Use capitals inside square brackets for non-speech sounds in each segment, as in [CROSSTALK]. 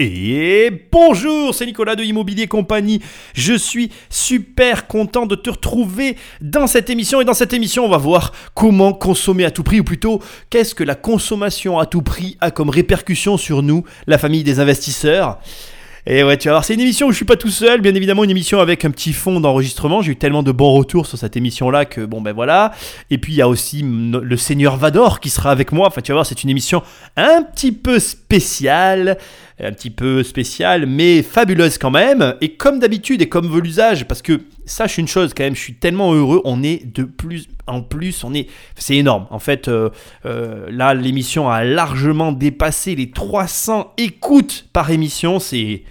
Et bonjour, c'est Nicolas de Immobilier Compagnie. Je suis super content de te retrouver dans cette émission. Et dans cette émission, on va voir comment consommer à tout prix, ou plutôt, qu'est-ce que la consommation à tout prix a comme répercussion sur nous, la famille des investisseurs. Et ouais, tu vas voir, c'est une émission où je suis pas tout seul, bien évidemment, une émission avec un petit fond d'enregistrement. J'ai eu tellement de bons retours sur cette émission-là que bon, ben voilà. Et puis il y a aussi le Seigneur Vador qui sera avec moi. Enfin, tu vas voir, c'est une émission un petit peu spéciale un petit peu spéciale, mais fabuleuse quand même. Et comme d'habitude et comme veut l'usage, parce que sache une chose quand même, je suis tellement heureux, on est de plus en plus, on est, c'est énorme. En fait, euh, euh, là, l'émission a largement dépassé les 300 écoutes par émission. C'est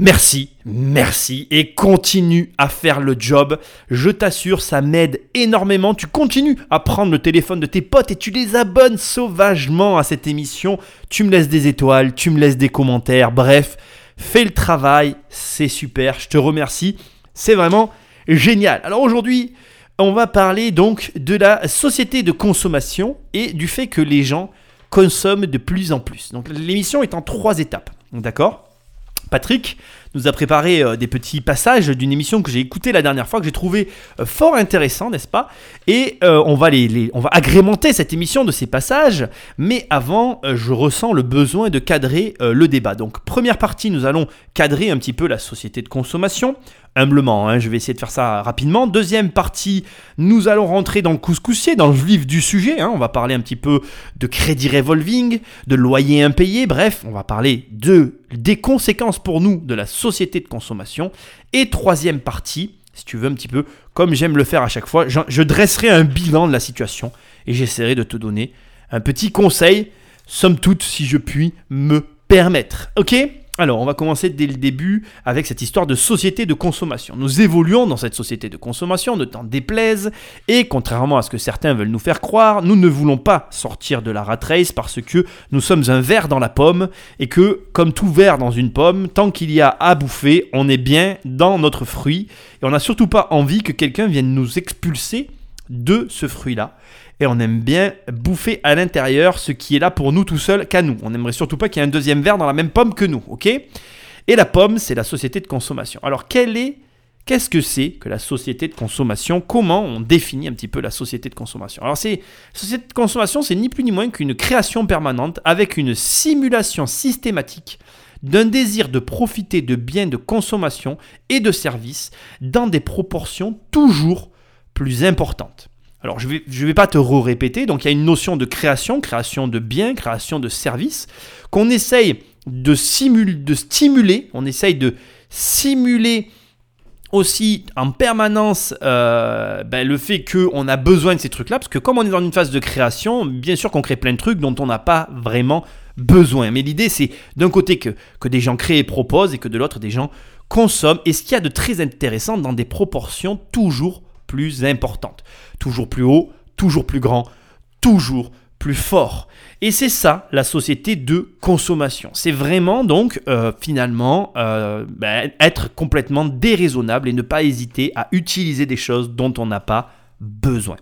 Merci, merci et continue à faire le job. Je t'assure, ça m'aide énormément. Tu continues à prendre le téléphone de tes potes et tu les abonnes sauvagement à cette émission. Tu me laisses des étoiles, tu me laisses des commentaires. Bref, fais le travail, c'est super. Je te remercie. C'est vraiment génial. Alors aujourd'hui, on va parler donc de la société de consommation et du fait que les gens consomment de plus en plus. Donc l'émission est en trois étapes. D'accord? Patrick nous a préparé euh, des petits passages d'une émission que j'ai écoutée la dernière fois, que j'ai trouvé euh, fort intéressant, n'est-ce pas? Et euh, on, va les, on va agrémenter cette émission de ces passages, mais avant, je ressens le besoin de cadrer le débat. Donc, première partie, nous allons cadrer un petit peu la société de consommation humblement. Hein, je vais essayer de faire ça rapidement. Deuxième partie, nous allons rentrer dans le couscoussier, dans le vif du sujet. Hein. on va parler un petit peu de crédit revolving, de loyer impayé. Bref, on va parler de, des conséquences pour nous de la société de consommation. Et troisième partie, si tu veux un petit peu, comme j'aime le faire à chaque fois, je, je dresserai un bilan de la situation et j'essaierai de te donner un petit conseil, somme toute, si je puis me permettre. Ok? Alors, on va commencer dès le début avec cette histoire de société de consommation. Nous évoluons dans cette société de consommation, ne t'en déplaise, et contrairement à ce que certains veulent nous faire croire, nous ne voulons pas sortir de la rat race parce que nous sommes un verre dans la pomme, et que, comme tout verre dans une pomme, tant qu'il y a à bouffer, on est bien dans notre fruit, et on n'a surtout pas envie que quelqu'un vienne nous expulser de ce fruit-là et on aime bien bouffer à l'intérieur ce qui est là pour nous tout seul qu'à nous. On n'aimerait surtout pas qu'il y ait un deuxième verre dans la même pomme que nous, ok? Et la pomme, c'est la société de consommation. Alors, quelle est Qu'est-ce que c'est que la société de consommation? Comment on définit un petit peu la société de consommation? Alors, c'est société de consommation, c'est ni plus ni moins qu'une création permanente avec une simulation systématique d'un désir de profiter de biens de consommation et de services dans des proportions toujours plus importantes. Alors je ne vais, je vais pas te répéter, donc il y a une notion de création, création de biens, création de services, qu'on essaye de, de stimuler, on essaye de simuler aussi en permanence euh, ben, le fait qu'on a besoin de ces trucs-là, parce que comme on est dans une phase de création, bien sûr qu'on crée plein de trucs dont on n'a pas vraiment besoin. Mais l'idée, c'est d'un côté que, que des gens créent et proposent, et que de l'autre, des gens consomment, et ce qu'il y a de très intéressant dans des proportions toujours plus importante. Toujours plus haut, toujours plus grand, toujours plus fort. Et c'est ça la société de consommation. C'est vraiment donc euh, finalement euh, ben, être complètement déraisonnable et ne pas hésiter à utiliser des choses dont on n'a pas besoin.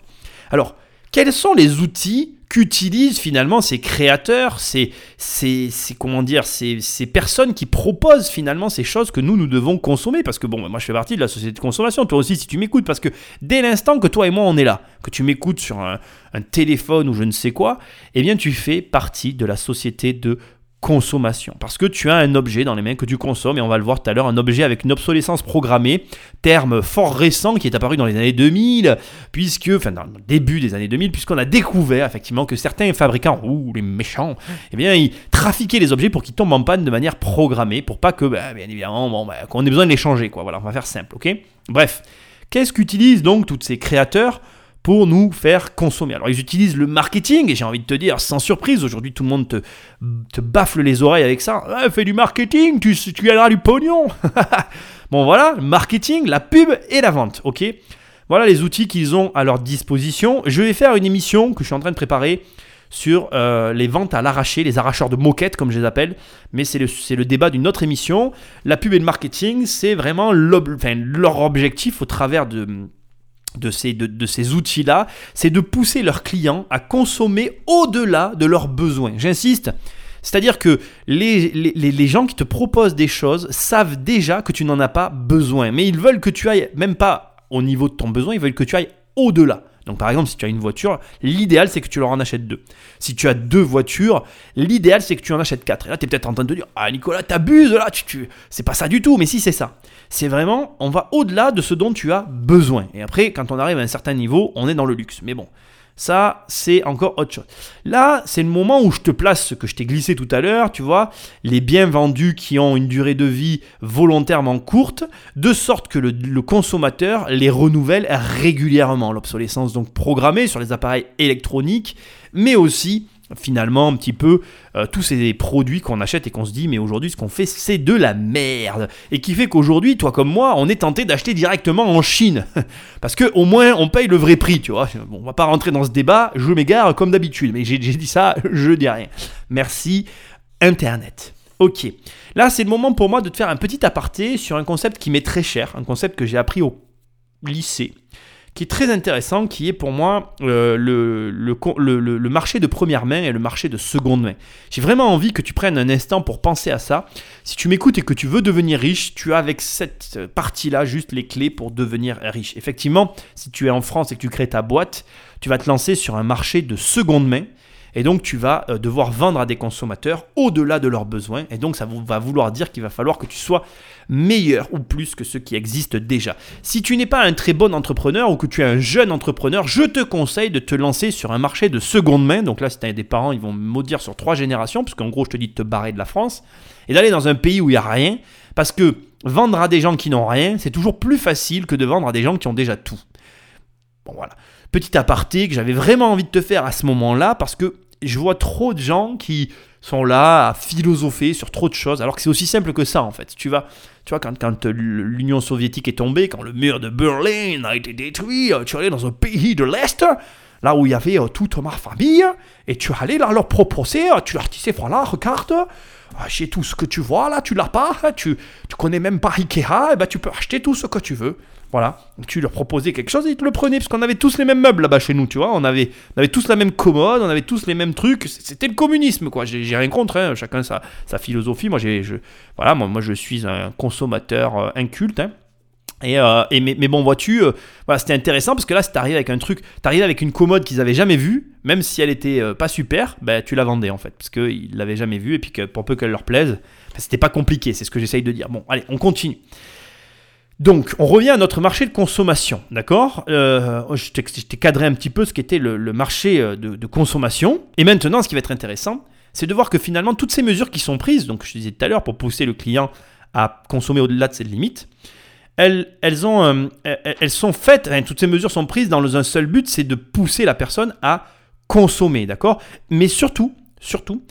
Alors, quels sont les outils qu'utilisent finalement ces créateurs, ces, ces, comment dire, ces, ces, personnes qui proposent finalement ces choses que nous, nous devons consommer. Parce que bon, moi je fais partie de la société de consommation, toi aussi si tu m'écoutes, parce que dès l'instant que toi et moi on est là, que tu m'écoutes sur un, téléphone ou je ne sais quoi, eh bien tu fais partie de la société de. Parce que tu as un objet dans les mains que tu consommes, et on va le voir tout à l'heure, un objet avec une obsolescence programmée, terme fort récent qui est apparu dans les années 2000, puisque, enfin dans le début des années 2000, puisqu'on a découvert effectivement que certains fabricants, ou les méchants, eh bien ils trafiquaient les objets pour qu'ils tombent en panne de manière programmée, pour pas que, bah, bien évidemment, bon, bah, qu'on ait besoin de les changer, quoi. Voilà, on va faire simple, ok? Bref, qu'est-ce qu'utilisent donc tous ces créateurs? Pour nous faire consommer. Alors ils utilisent le marketing, et j'ai envie de te dire, sans surprise, aujourd'hui tout le monde te, te baffle les oreilles avec ça. fais du marketing, tu, tu gagneras du pognon. [LAUGHS] bon voilà, marketing, la pub et la vente, ok? Voilà les outils qu'ils ont à leur disposition. Je vais faire une émission que je suis en train de préparer sur euh, les ventes à l'arraché, les arracheurs de moquettes comme je les appelle, mais c'est le, débat d'une autre émission. La pub et le marketing, c'est vraiment leur objectif au travers de, de ces, de, ces outils-là, c'est de pousser leurs clients à consommer au-delà de leurs besoins. J'insiste, C'est-à-dire que les, les, les, gens qui te proposent des choses savent déjà que tu n'en as pas besoin, mais ils veulent que tu ailles, même pas au niveau de ton besoin, ils veulent que tu ailles au-delà. Donc par exemple, si tu as une voiture, l'idéal c'est que tu leur en achètes deux. Si tu as deux voitures, l'idéal c'est que tu en achètes quatre. Et là, tu es peut-être en train de te dire Ah Nicolas, t'abuses là, tu, tu... c'est pas ça du tout. Mais si, c'est ça. C'est vraiment, on va au-delà de ce dont tu as besoin. Et après, quand on arrive à un certain niveau, on est dans le luxe. Mais bon, ça, c'est encore autre chose. Là, c'est le moment où je te place ce que je t'ai glissé tout à l'heure, tu vois, les biens vendus qui ont une durée de vie volontairement courte, de sorte que le, consommateur les renouvelle régulièrement. L'obsolescence donc programmée sur les appareils électroniques, mais aussi finalement un petit peu euh, tous ces produits qu'on achète et qu'on se dit mais aujourd'hui ce qu'on fait c'est de la merde. Et qui fait qu'aujourd'hui toi comme moi on est tenté d'acheter directement en Chine. [LAUGHS] Parce que au moins on paye le vrai prix tu vois. Bon, on va pas rentrer dans ce débat je m'égare comme d'habitude. Mais j'ai dit ça [LAUGHS] je dis rien. Merci internet. Ok. Là c'est le moment pour moi de te faire un petit aparté sur un concept qui m'est très cher un concept que j'ai appris au lycée qui est très intéressant, qui est pour moi euh, le, le, marché de première main et le marché de seconde main. J'ai vraiment envie que tu prennes un instant pour penser à ça. Si tu m'écoutes et que tu veux devenir riche, tu as avec cette partie-là juste les clés pour devenir riche. Effectivement, si tu es en France et que tu crées ta boîte, tu vas te lancer sur un marché de seconde main et donc tu vas euh, devoir vendre à des consommateurs au-delà de leurs besoins. Et donc ça va vouloir dire qu'il va falloir que tu sois meilleur ou plus que ceux qui existent déjà. Si tu n'es pas un très bon entrepreneur ou que tu es un jeune entrepreneur, je te conseille de te lancer sur un marché de seconde main. Donc là, si tu as des parents, ils vont maudire sur trois générations, parce qu'en gros, je te dis de te barrer de la France et d'aller dans un pays où il n'y a rien. Parce que vendre à des gens qui n'ont rien, c'est toujours plus facile que de vendre à des gens qui ont déjà tout. Bon voilà. Petit aparté que j'avais vraiment envie de te faire à ce moment-là, parce que je vois trop de gens qui sont là à philosopher sur trop de choses, alors que c'est aussi simple que ça en fait. Tu vas, tu vois, quand, quand l'Union soviétique est tombée, quand le mur de Berlin a été détruit, euh, tu allais dans un pays de l'Est, là où il y avait euh, toute ma famille, et tu allais là leur proposer, euh, tu leur disais, voilà, regarde, j'ai tout ce que tu vois là, tu l'as pas, hein, tu, tu connais même pas Ikea, et eh ben tu peux acheter tout ce que tu veux. Voilà, tu leur proposais quelque chose et ils te le prenaient, parce qu'on avait tous les mêmes meubles là-bas chez nous, tu vois. On avait, on avait tous la même commode, on avait tous les mêmes trucs. C'était le communisme, quoi. J'ai rien contre, hein. chacun sa, sa, philosophie. Moi, je, voilà, moi, moi, je suis un consommateur euh, inculte. Hein. Et, euh, et mais, bon, vois-tu, euh, voilà, c'était intéressant parce que là, si avec un truc, t'arrivais avec une commode qu'ils avaient jamais vue, même si elle était pas super, ben, tu la vendais en fait, parce qu'ils l'avaient jamais vue et puis que pour peu qu'elle leur plaise, ben, c'était pas compliqué, c'est ce que j'essaye de dire. Bon, allez, on continue. Donc, on revient à notre marché de consommation, d'accord? Euh, cadré un petit peu ce qu'était le, le, marché euh, de, consommation. Et maintenant, ce qui va être intéressant, c'est de voir que finalement, toutes ces mesures qui sont prises, donc je disais tout à l'heure, pour pousser le client à consommer au-delà de cette limite, elles, elles, euh, elles sont faites, toutes ces mesures sont prises dans un seul but, c'est de pousser la personne à consommer, d'accord? Mais surtout, surtout,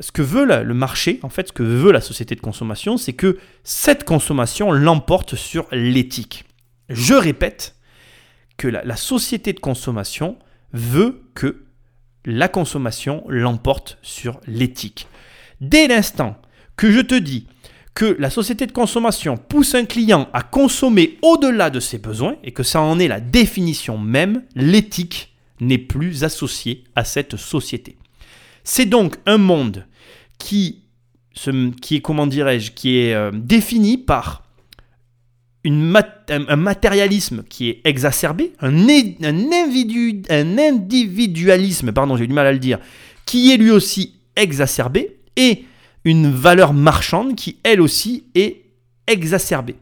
ce que veut le marché, en fait, ce que veut la société de consommation, c'est que cette consommation l'emporte sur l'éthique. Je répète que la, société de consommation veut que la consommation l'emporte sur l'éthique. Dès l'instant que je te dis que la société de consommation pousse un client à consommer au-delà de ses besoins et que ça en est la définition même, l'éthique n'est plus associée à cette société. C'est donc un monde qui, est, comment euh, défini par un, matérialisme qui est exacerbé, un individualisme, pardon, j'ai du mal à le dire, qui est lui aussi exacerbé, et une valeur marchande qui, elle aussi, est exacerbée.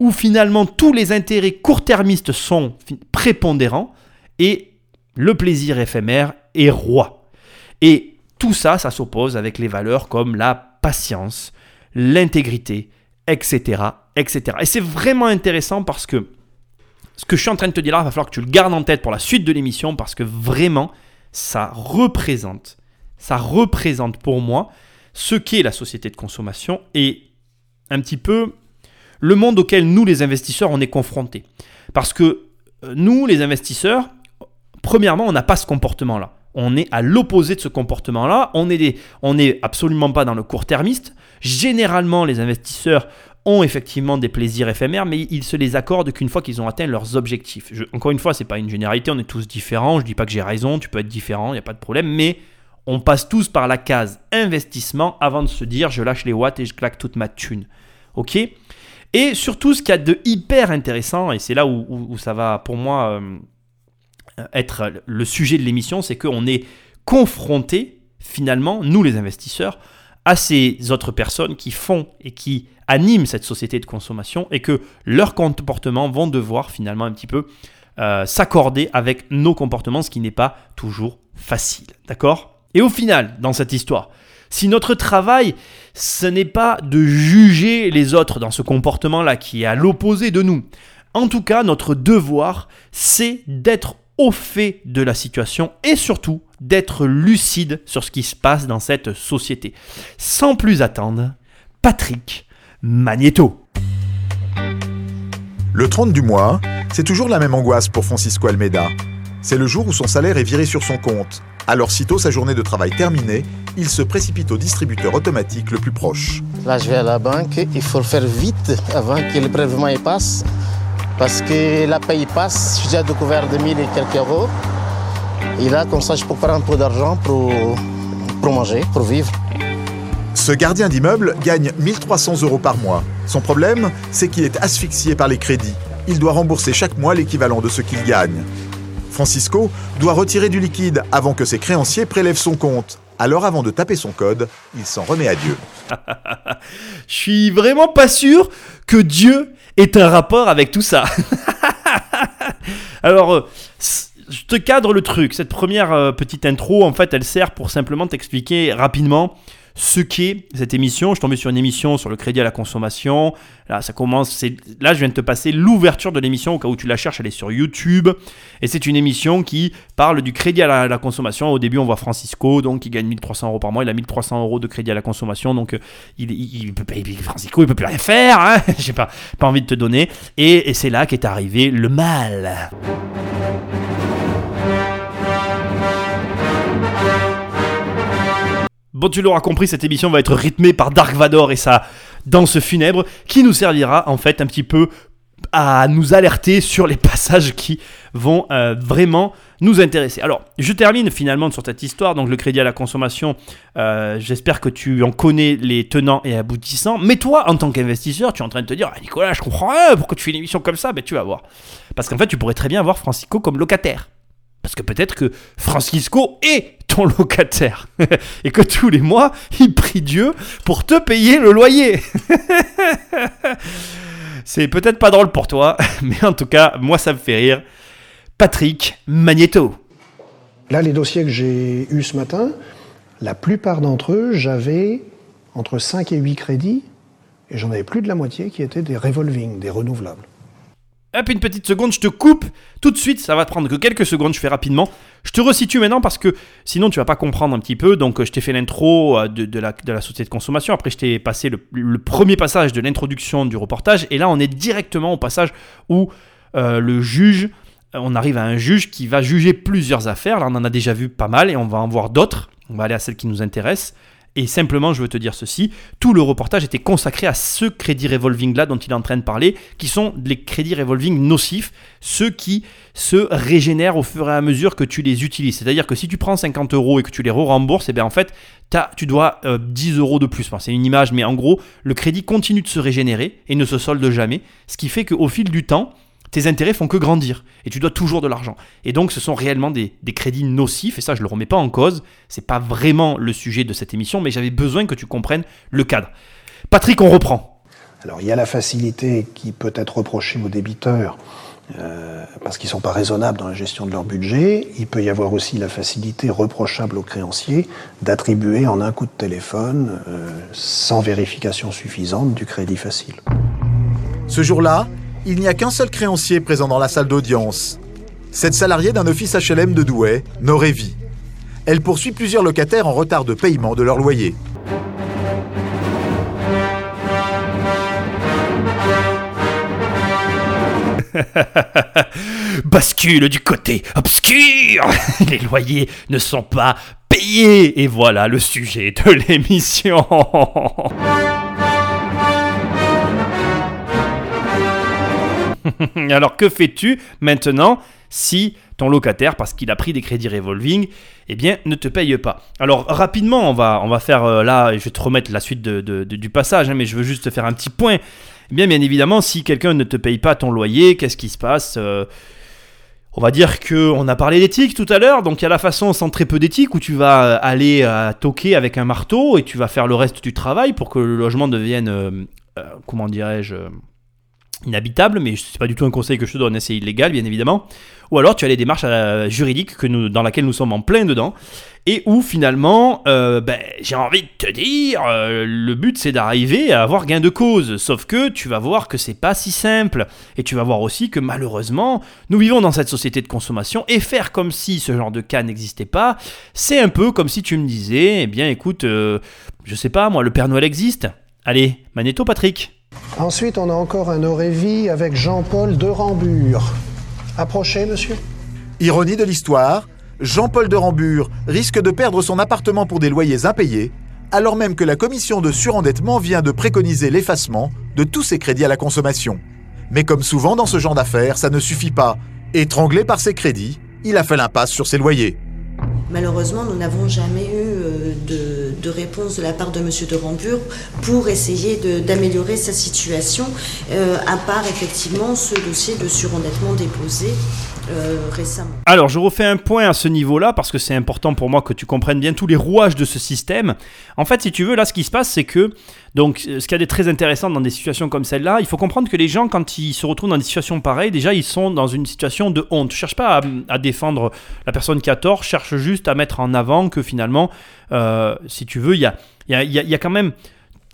Où finalement tous les intérêts court-termistes sont prépondérants et le plaisir éphémère est roi. Et tout ça, ça s'oppose avec les valeurs comme la patience, l'intégrité, etc., etc. Et c'est vraiment intéressant parce que ce que je suis en train de te dire là, il va falloir que tu le gardes en tête pour la suite de l'émission parce que vraiment, ça représente, ça représente pour moi ce qu'est la société de consommation et un petit peu le monde auquel nous, les investisseurs, on est confrontés. Parce que euh, nous, les investisseurs, premièrement, on n'a pas ce comportement-là on est à l'opposé de ce comportement-là. On n'est absolument pas dans le court-termiste. Généralement, les investisseurs ont effectivement des plaisirs éphémères, mais ils se les accordent qu'une fois qu'ils ont atteint leurs objectifs. encore une fois, c'est pas une généralité, on est tous différents. Je dis pas que j'ai raison, tu peux être différent, il n'y a pas de problème, mais on passe tous par la case investissement avant de se dire je lâche les watts et je claque toute ma thune. Ok? Et surtout, ce qu'il y a de hyper intéressant, et c'est là où, ça va pour moi euh, être le sujet de l'émission, c'est qu'on est confronté finalement, nous les investisseurs, à ces autres personnes qui font et qui animent cette société de consommation et que leurs comportements vont devoir finalement un petit peu euh, s'accorder avec nos comportements, ce qui n'est pas toujours facile. D'accord? Et au final, dans cette histoire, si notre travail, ce n'est pas de juger les autres dans ce comportement-là qui est à l'opposé de nous, en tout cas, notre devoir, c'est d'être au fait de la situation et surtout d'être lucide sur ce qui se passe dans cette société. Sans plus attendre, Patrick Magneto. Le 30 du mois, c'est toujours la même angoisse pour Francisco Almeida. C'est le jour où son salaire est viré sur son compte. Alors sitôt sa journée de travail terminée, il se précipite au distributeur automatique le plus proche. Là, je vais à la banque, il faut le faire vite avant que le prélèvement y passe. Parce que la paye passe, j'ai déjà découvert 2000 et quelques euros. Et là, comme ça, je peux prendre un peu d'argent pour, pour manger, pour vivre. Ce gardien d'immeuble gagne 1300 euros par mois. Son problème, c'est qu'il est asphyxié par les crédits il doit rembourser chaque mois l'équivalent de ce qu'il gagne. Francisco doit retirer du liquide avant que ses créanciers prélèvent son compte. Alors avant de taper son code, il s'en remet à Dieu. [LAUGHS] Je suis vraiment pas sûr que Dieu ait un rapport avec tout ça. [LAUGHS] Alors, euh, je te cadre le truc. Cette première euh, petite intro, en fait, elle sert pour simplement t'expliquer rapidement ce qu'est cette émission. Je suis tombé sur une émission sur le crédit à la consommation. Là, ça commence. Là, je viens de te passer l'ouverture de l'émission au cas où tu la cherches. Elle est sur YouTube. Et c'est une émission qui parle du crédit à la, consommation. Au début, on voit Francisco, donc il gagne 1300 euros par mois. Il a 1300 euros de crédit à la consommation. Donc, euh, il, il, peut Francisco, il peut plus rien faire. Hein [LAUGHS] J'ai pas, pas envie de te donner. Et c'est là qu'est arrivé le mal. Bon, tu l'auras compris, cette émission va être rythmée par Dark Vador et sa danse funèbre, qui nous servira en fait un petit peu à nous alerter sur les [LAUGHS] passages qui vont euh, vraiment nous intéresser. Alors, je termine finalement sur cette histoire. Donc, le crédit à la consommation, euh, j'espère que tu en connais les tenants et aboutissants. Mais toi, en tant qu'investisseur, tu es en train de te dire ah, Nicolas, je comprends rien, pourquoi tu fais une émission comme ça? Ben, tu vas voir. Parce qu'en fait, tu pourrais très bien avoir Francisco comme locataire. Parce que peut-être que Francisco est locataire. [LAUGHS] Et que tous les mois, il prie Dieu pour te payer le loyer. [LAUGHS] C'est peut-être pas drôle pour toi, [LAUGHS] mais en tout cas, moi, ça me fait rire. Patrick Magneto. Là, les dossiers que j'ai eus ce matin, la plupart d'entre eux, j'avais entre 5 et 8 crédits, et j'en avais plus de la moitié qui étaient des revolving, des renouvelables. Hop, une petite seconde, je te coupe tout de suite, ça va te prendre que quelques secondes, je fais rapidement. Je te resitue maintenant parce que sinon tu vas pas comprendre un petit peu. Donc je t'ai fait l'intro euh, de, la, de, la, société de consommation, après je t'ai passé le, premier passage de l'introduction du reportage, et là on est directement au passage où euh, le juge, on arrive à un juge qui va juger plusieurs affaires. Là on en a déjà vu pas mal et on va en voir d'autres. On va aller à celle qui nous intéresse. Et simplement, je veux te dire ceci, tout le reportage était consacré à ce crédit revolving-là dont il est en train de parler, qui sont les crédits revolving nocifs, ceux qui se régénèrent au fur et à mesure que tu les utilises. C'est-à-dire que si tu prends 50 euros et que tu les re-rembourses, et eh bien en fait, tu dois 10 euh, euros de plus. c'est une image, mais en gros, le crédit continue de se régénérer et ne se solde jamais, ce qui fait qu'au fil du temps, tes intérêts font que grandir et tu dois toujours de l'argent. Et donc ce sont réellement des, crédits nocifs et ça je le remets pas en cause, c'est pas vraiment le sujet de cette émission mais j'avais besoin que tu comprennes le cadre. Patrick, on reprend. Alors il y a la facilité qui peut être reprochée aux débiteurs euh, parce qu'ils ne sont pas raisonnables dans la gestion de leur budget. Il peut y avoir aussi la facilité reprochable aux créanciers d'attribuer en un coup de téléphone, euh, sans vérification suffisante, du crédit facile. Ce jour-là, il n'y a qu'un seul créancier présent dans la salle d'audience. Cette salariée d'un office HLM de Douai, Norévi. Elle poursuit plusieurs locataires en retard de paiement de leur loyer. [LAUGHS] Bascule du côté obscur [LAUGHS] Les loyers ne sont pas payés Et voilà le sujet de l'émission [LAUGHS] [LAUGHS] Alors que fais-tu maintenant si ton locataire, parce qu'il a pris des crédits revolving, eh bien, ne te paye pas? Alors, rapidement, on va, on va faire euh, là, je vais te remettre la suite du passage, hein, mais je veux juste te faire un petit point. Eh bien, bien évidemment, si quelqu'un ne te paye pas ton loyer, qu'est-ce qui se passe euh, on va dire que on a parlé d'éthique tout à l'heure, donc il y a la façon sans très peu d'éthique où tu vas aller à toquer avec un marteau et tu vas faire le reste du travail pour que le logement devienne, euh, comment dirais-je, inhabitable, mais c'est pas du tout un conseil que je te donne, hein, c'est illégal bien évidemment. Ou alors tu as les démarches euh, juridiques que dans laquelle nous sommes en plein dedans, et où finalement, euh, ben, j'ai envie de te dire, euh, le but c'est d'arriver à avoir gain de cause, sauf que tu vas voir que c'est pas si simple, et tu vas voir aussi que malheureusement, nous vivons dans cette société de consommation, et faire comme si ce genre de cas n'existait pas, c'est un peu comme si tu me disais, eh bien écoute, je sais pas moi, le Père Noël existe. Allez, Magnéto Patrick. Ensuite, on a encore un Aurévie avec Jean-Paul de Rambure. Approchez, monsieur. Ironie de l'histoire, Jean-Paul de Rambure risque de perdre son appartement pour des loyers impayés, alors même que la commission de surendettement vient de préconiser l'effacement de tous ses crédits à la consommation. Mais comme souvent dans ce genre d'affaires, ça ne suffit pas. Étranglé par ses crédits, il a fait l'impasse sur ses loyers. Malheureusement, nous n'avons jamais eu euh, de, réponse de la part de M. de Rambure pour essayer d'améliorer sa situation, euh, à part effectivement ce dossier de surendettement déposé euh, récemment. Alors, je refais un point à ce niveau-là parce que c'est important pour moi que tu comprennes bien tous les rouages de ce système. En fait, si tu veux, là, ce qui se passe, c'est que, donc, ce qu'il y a de très intéressant dans des situations comme celle-là, il faut comprendre que les gens, quand ils se retrouvent dans des situations pareilles, déjà, ils sont dans une situation de honte. Je cherche pas à, défendre la personne qui a tort, cherche juste à mettre en avant que finalement, euh, si tu veux, il y a, y, a, y a quand même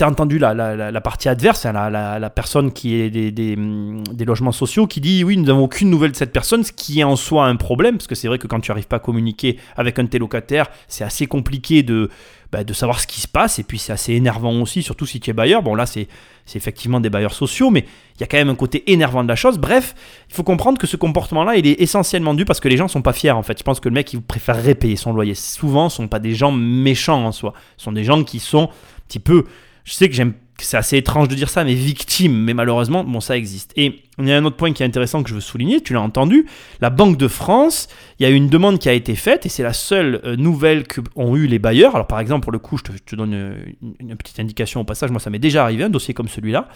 tu entendu la, la, partie adverse, hein, la, personne qui est des, logements sociaux, qui dit oui, nous n'avons aucune nouvelle de cette personne, ce qui est en soi un problème, parce que c'est vrai que quand tu n'arrives pas à communiquer avec un de tes locataires, c'est assez compliqué de, bah, de savoir ce qui se passe, et puis c'est assez énervant aussi, surtout si tu es bailleur. Bon là, c'est effectivement des bailleurs sociaux, mais il y a quand même un côté énervant de la chose. Bref, il faut comprendre que ce comportement-là, il est essentiellement dû parce que les gens sont pas fiers en fait. Je pense que le mec, il préférerait payer son loyer. Souvent, ce sont pas des gens méchants en soi. Ce sont des gens qui sont un petit peu je sais que j'aime c'est assez étrange de dire ça, mais victime, mais malheureusement, bon, ça existe. Et il y a un autre point qui est intéressant que je veux souligner, tu l'as entendu, la Banque de France, il y a une demande qui a été faite, et c'est la seule euh, nouvelle qu'ont eu les bailleurs. Alors par exemple, pour le coup, je te, donne une, une, petite indication au passage, moi ça m'est déjà arrivé, un dossier comme celui-là.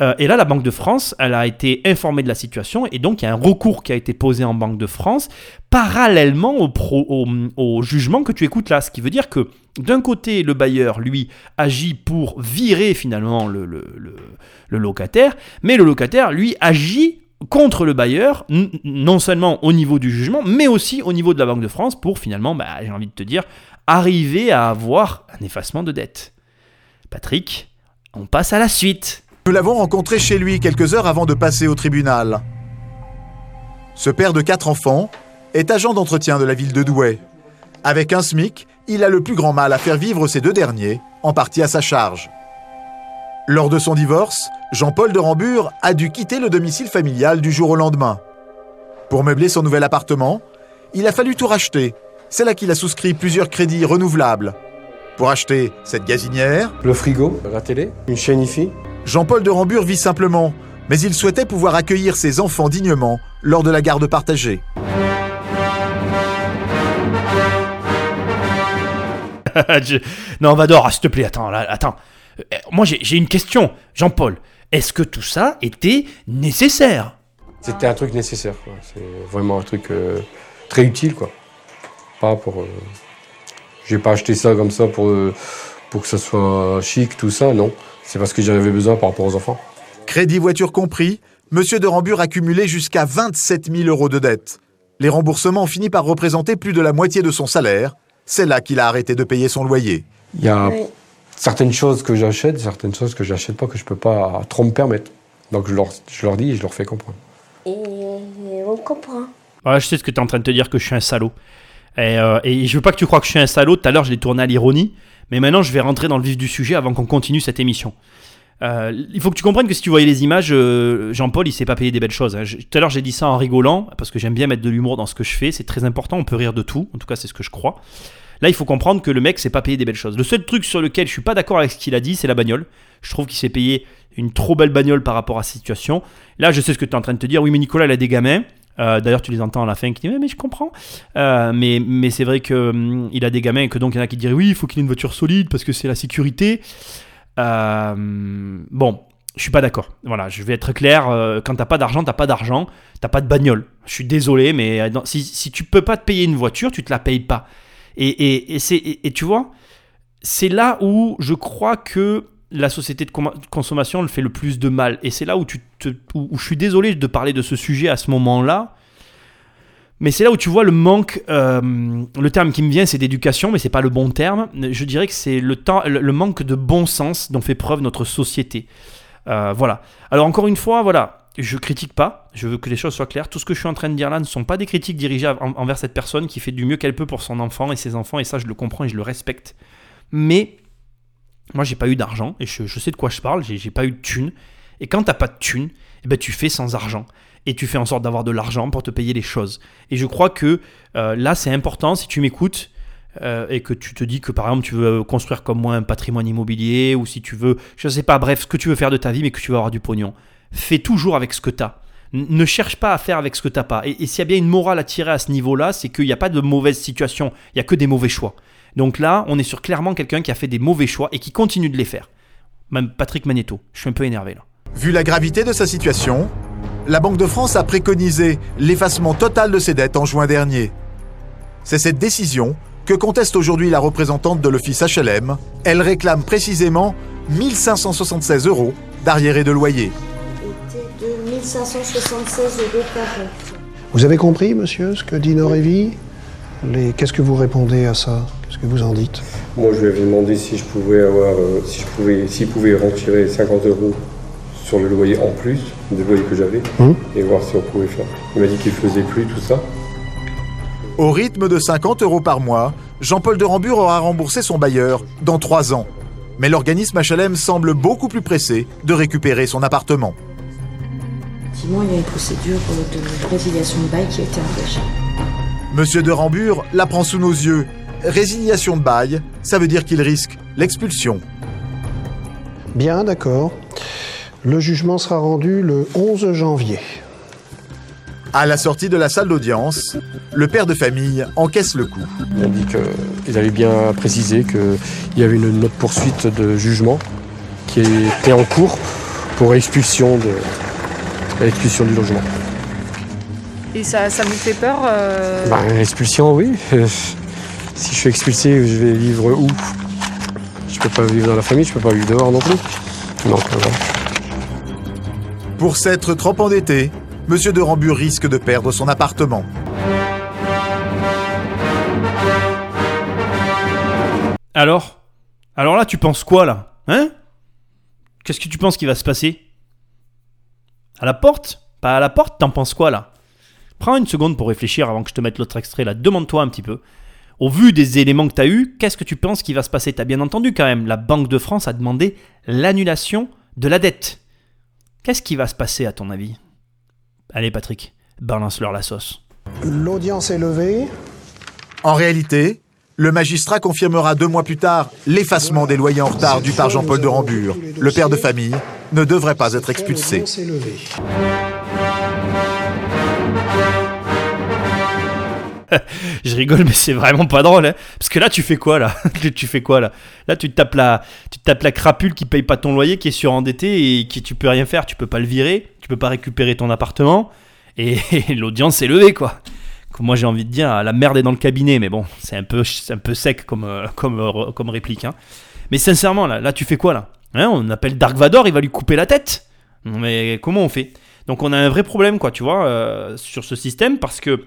Euh, et là, la Banque de France, elle a été informée de la situation et donc il y a un recours qui a été posé en Banque de France parallèlement au, jugement que tu écoutes là. Ce qui veut dire que d'un côté, le bailleur, lui, agit pour virer finalement le, locataire, mais le locataire, lui, agit contre le bailleur, non seulement au niveau du jugement, mais aussi au niveau de la Banque de France pour finalement, bah, j'ai envie de te dire, arriver à avoir un effacement de dette. Patrick, on passe à la suite. Nous l'avons rencontré chez lui quelques heures avant de passer au tribunal. Ce père de quatre enfants est agent d'entretien de la ville de Douai. Avec un SMIC, il a le plus grand mal à faire vivre ces deux derniers, en partie à sa charge. Lors de son divorce, Jean-Paul de Rambure a dû quitter le domicile familial du jour au lendemain. Pour meubler son nouvel appartement, il a fallu tout racheter. C'est là qu'il a souscrit plusieurs crédits renouvelables. Pour acheter cette gazinière, le frigo, la télé, une chaîne Jean-Paul de Rambure vit simplement, mais il souhaitait pouvoir accueillir ses enfants dignement lors de la garde partagée. [LAUGHS] Non, Vador, s'il te plaît, attends, là, attends. Euh, moi, j'ai une question. Jean-Paul, est-ce que tout ça était nécessaire? C'était un truc nécessaire, C'est vraiment un truc euh, très utile, quoi. Pas pour... Euh, j'ai pas acheté ça comme ça pour, pour que ça soit chic, tout ça, non. C'est parce que j'en avais besoin par rapport aux enfants. Crédit voiture compris, Monsieur de Rambure a cumulé jusqu'à 27 000 euros de dettes. Les remboursements ont fini par représenter plus de la moitié de son salaire. C'est là qu'il a arrêté de payer son loyer. Il y a certaines choses que j'achète, certaines choses que j'achète pas que je peux pas trop me permettre. Donc je leur, je leur dis et je leur fais comprendre. Et on comprend. je sais ce que tu es en train de te dire que je suis un salaud. Et, euh, et je veux pas que tu crois que je suis un salaud. Tout à l'heure, je l'ai tourné à l'ironie. Mais maintenant, je vais rentrer dans le vif du sujet avant qu'on continue cette émission. Euh, il faut que tu comprennes que si tu voyais les images, euh, Jean-Paul, il s'est pas payé des belles choses. Hein. tout à l'heure, j'ai dit ça en rigolant, parce que j'aime bien mettre de l'humour dans ce que je fais. C'est très important, on peut rire de tout. En tout cas, c'est ce que je crois. Là, il faut comprendre que le mec s'est pas payé des belles choses. Le seul truc sur lequel je suis pas d'accord avec ce qu'il a dit, c'est la bagnole. Je trouve qu'il s'est payé une trop belle bagnole par rapport à sa situation. Là, je sais ce que tu es en train de te dire. Oui, mais Nicolas, il a des gamins. Euh, D'ailleurs, tu les entends à la fin qui disent mais, mais je comprends. Euh, mais mais c'est vrai que hum, a des gamins et que donc il y en a qui diraient oui, il faut qu'il ait une voiture solide parce que c'est la sécurité. Euh, bon, je suis pas d'accord. Voilà, je vais être clair. quand t'as pas d'argent, t'as pas d'argent. T'as pas de bagnole. Je suis désolé, mais si, si tu peux pas te payer une voiture, tu te la payes pas. Et, et, et, et tu vois, c'est là où je crois que la société de consommation le fait le plus de mal. Et c'est là où, tu te, je suis désolé de parler de ce sujet à ce moment-là. Mais c'est là où tu vois le manque. euh, le terme qui me vient, c'est d'éducation, mais c'est pas le bon terme. Je dirais que c'est le, temps, le, manque de bon sens dont fait preuve notre société. Euh, voilà. Alors encore une fois, voilà, je critique pas. Je veux que les choses soient claires. Tout ce que je suis en train de dire là ne sont pas des critiques dirigées en- envers cette personne qui fait du mieux qu'elle peut pour son enfant et ses enfants. Et ça, je le comprends et je le respecte. Mais moi, j'ai pas eu d'argent et je, sais de quoi je parle. J'ai pas eu de thune. Et quand t'as pas de thune, eh ben, tu fais sans argent. Et tu fais en sorte d'avoir de l'argent pour te payer les choses. Et je crois que euh, là, c'est important si tu m'écoutes euh, et que tu te dis que par exemple tu veux construire comme moi un patrimoine immobilier ou si tu veux, je sais pas, bref, ce que tu veux faire de ta vie mais que tu veux avoir du pognon. Fais toujours avec ce que tu as. Ne cherche pas à faire avec ce que t'as pas. Et, et s'il y a bien une morale à tirer à ce niveau-là, c'est qu'il n'y a pas de mauvaise situation, il n'y a que des mauvais choix. Donc là, on est sur clairement quelqu'un qui a fait des mauvais choix et qui continue de les faire. Même Patrick Magneto. Je suis un peu énervé là. Vu la gravité de sa situation, la Banque de France a préconisé l'effacement total de ses dettes en juin dernier. C'est cette décision que conteste aujourd'hui la représentante de l'office HLM. Elle réclame précisément 1576 euros d'arriérés de loyer. était de 1576 euros par an. Vous avez compris, monsieur, ce que dit Norévi? Les... Qu'est-ce que vous répondez à ça? Que vous en dites Moi, je lui avais demandé si je pouvais avoir, euh, si je pouvais, s'il pouvait retirer 50 euros sur le loyer en plus du loyer que j'avais Hum. et voir si on pouvait faire. Il m'a dit qu'il faisait plus tout ça. Au rythme de 50 euros par mois, Jean-Paul de Rambure aura remboursé son bailleur dans trois ans. Mais l'organisme HLM semble beaucoup plus pressé de récupérer son appartement. Effectivement, il y a une procédure de résiliation de bail qui a été engagée. Monsieur de Rambure l'apprend sous nos yeux. Résiliation de bail, ça veut dire qu'il risque l'expulsion. Bien, d'accord. Le jugement sera rendu le 11 janvier. À la sortie de la salle d'audience, le père de famille encaisse le coup. Il a dit qu'ils allaient bien préciser qu'il y avait une note poursuite de jugement qui était en cours pour expulsion, de, expulsion du logement. Et ça, ça vous fait peur euh, Bah, expulsion, oui. Si je suis expulsé, je vais vivre où? Je peux pas vivre dans la famille, je peux pas vivre dehors non plus. Donc voilà. Pour s'être trop endetté, Monsieur de Rambure risque de perdre son appartement. Alors? Alors là, tu penses quoi là? Hein? Qu'est-ce que tu penses qui va se passer? À la porte? Pas à la porte, t'en penses quoi là? Prends une seconde pour réfléchir avant que je te mette l'autre extrait là. Demande-toi un petit peu. Au vu des éléments que tu as eus, qu'est-ce que tu penses qui va se passer? T'as bien entendu quand même, la Banque de France a demandé l'annulation de la dette. Qu'est-ce qui va se passer à ton avis? Allez Patrick, balance-leur la sauce. L'audience est levée. En réalité, le magistrat confirmera deux mois plus tard l'effacement des loyers en retard dû par Jean-Paul de Rambure. Le père de famille ne devrait pas être expulsé. [LAUGHS] Je rigole, mais c'est vraiment pas drôle, hein. Parce que là, tu fais quoi, là? [LAUGHS] Tu fais quoi, là? Là, tu te tapes la, tu tapes la crapule qui paye pas ton loyer, qui est surendetté et qui tu peux rien faire. Tu peux pas le virer, tu peux pas récupérer ton appartement. Et, [LAUGHS] l'audience s'est levée, quoi. Moi, j'ai envie de dire, la merde est dans le cabinet, mais bon, c'est un peu, un peu sec comme, euh, comme, euh, comme réplique, hein. Mais sincèrement, là, là, tu fais quoi, là? Hein, On appelle Dark Vador, il va lui couper la tête. Mais comment on fait? Donc, on a un vrai problème, quoi, tu vois, euh, sur ce système, parce que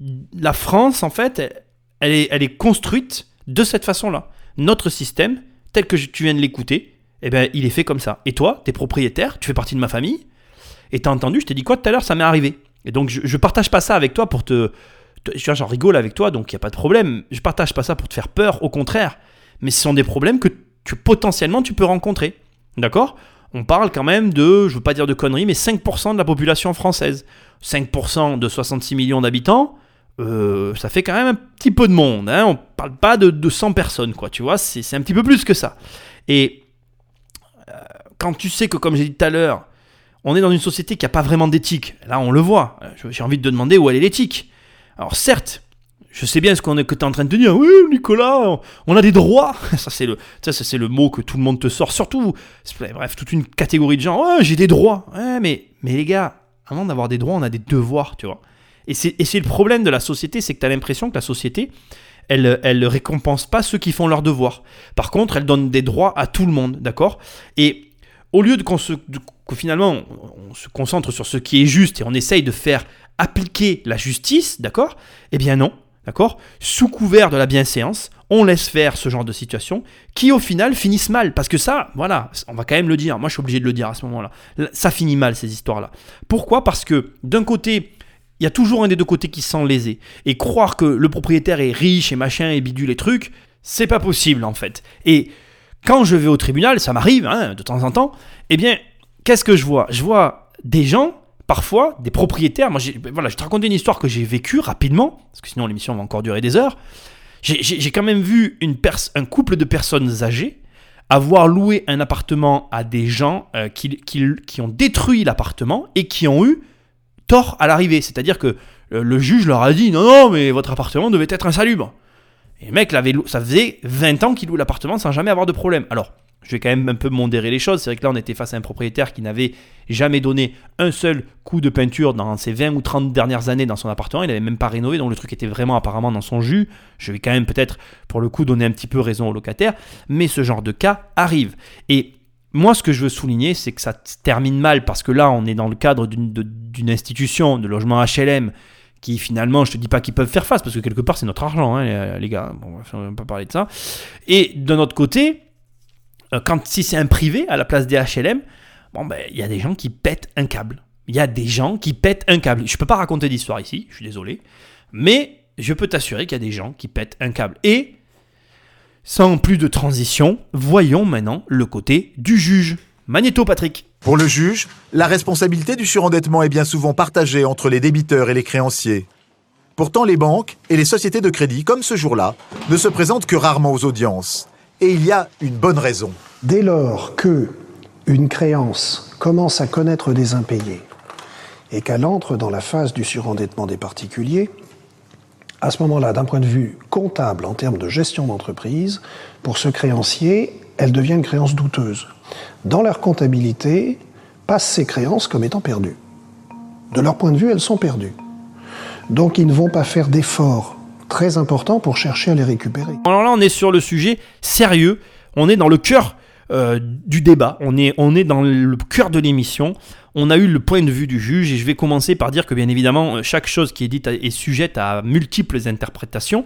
la France, en fait, elle est, construite de cette façon-là. Notre système, tel que tu viens de l'écouter, eh ben, il est fait comme ça. Et toi, t'es propriétaire, tu fais partie de ma famille, et t'as entendu, je t'ai dit quoi tout à l'heure, ça m'est arrivé. Et donc, je, je partage pas ça avec toi pour te. tu vois, j'en rigole avec toi, donc il n'y a pas de problème. Je partage pas ça pour te faire peur, au contraire. Mais ce sont des problèmes que potentiellement tu peux rencontrer. D'accord? On parle quand même de, je veux pas dire de conneries, mais 5% de la population française. 5% de 66 millions d'habitants, euh, ça fait quand même un petit peu de monde. Hein on parle pas de, de 100 personnes, quoi. Tu vois, c'est un petit peu plus que ça. Et euh, quand tu sais que, comme j'ai dit tout à l'heure, on est dans une société qui n'a pas vraiment d'éthique. Là, on le voit. Euh, j'ai envie de te demander où elle est l'éthique. Alors certes, je sais bien ce qu'on est, que tu es en train de dire. Oui, Nicolas, on a des droits. [LAUGHS] Ça, c'est le, ça, c'est le mot que tout le monde te sort. Surtout, bref, toute une catégorie de gens. J'ai des droits. Mais, mais les gars, avant d'avoir des droits, on a des devoirs, tu vois. Et c'est, le problème de la société, c'est que tu as l'impression que la société, elle, elle récompense pas ceux qui font leurs devoirs. Par contre, elle donne des droits à tout le monde, d'accord? Et au lieu de, qu'on se, que finalement on se concentre sur ce qui est juste et on essaye de faire appliquer la justice, d'accord? Eh bien non, d'accord? Sous couvert de la bienséance, on laisse faire ce genre de situation qui au final finissent mal. Parce que ça, voilà, on va quand même le dire, moi je suis obligé de le dire à ce moment-là, ça finit mal ces histoires-là. Pourquoi? Parce que d'un côté, il y a toujours un des deux côtés qui se sent lésé. Et croire que le propriétaire est riche et machin et bidule les trucs, c'est pas possible en fait. Et quand je vais au tribunal, ça m'arrive hein, de temps en temps, eh bien qu'est-ce que je vois? Je vois des gens, parfois, des propriétaires. Moi, voilà, je te raconter une histoire que j'ai vécue rapidement, parce que sinon l'émission va encore durer des heures. J'ai quand même vu un couple de personnes âgées avoir loué un appartement à des gens euh, qui, qui, ont détruit l'appartement et qui ont eu tort à l'arrivée. C'est-à-dire que euh, le juge leur a dit non, non, mais votre appartement devait être insalubre. Et le mec, ça faisait 20 ans qu'il loue l'appartement sans jamais avoir de problème. Alors, je vais quand même un peu modérer les choses. C'est vrai que là, on était face à un propriétaire qui n'avait jamais donné un seul coup de peinture dans ses 20 ou 30 dernières années dans son appartement. Il n'avait même pas rénové, donc le truc était vraiment apparemment dans son jus. Je vais quand même peut-être, pour le coup, donner un petit peu raison au locataire. Mais ce genre de cas arrive. Et moi, ce que je veux souligner, c'est que ça termine mal parce que là, on est dans le cadre d'une institution de logement HLM qui finalement, je te dis pas qu'ils peuvent faire face parce que quelque part, c'est notre argent, hein, les gars. Bon, on va pas parler de ça. Et d'un autre côté, euh, quand si c'est un privé à la place des HLM, bon ben il y a des gens qui pètent un câble. Il y a des gens qui pètent un câble. Je peux pas raconter d'histoire ici, je suis désolé, mais je peux t'assurer qu'il y a des gens qui pètent un câble. Et sans plus de transition, voyons maintenant le côté du juge. Magnéto Patrick. Pour le juge, la responsabilité du surendettement est bien souvent partagée entre les débiteurs et les créanciers. Pourtant, les banques et les sociétés de crédit, comme ce jour-là, ne se présentent que rarement aux audiences. Et il y a une bonne raison. Dès lors que une créance commence à connaître des impayés et qu'elle entre dans la phase du surendettement des particuliers, à ce moment-là, d'un point de vue comptable, en termes de gestion d'entreprise, pour ce créancier, elle devient une créance douteuse. Dans leur comptabilité, passent ces créances comme étant perdues. De leur point de vue, elles sont perdues. Donc ils ne vont pas faire d'efforts très important pour chercher à les récupérer. Alors là, on est sur le sujet sérieux, on est dans le cœur euh, du débat, on est, on est dans le cœur de l'émission. On a eu le point de vue du juge et je vais commencer par dire que bien évidemment, chaque chose qui est dite est sujette à multiples interprétations.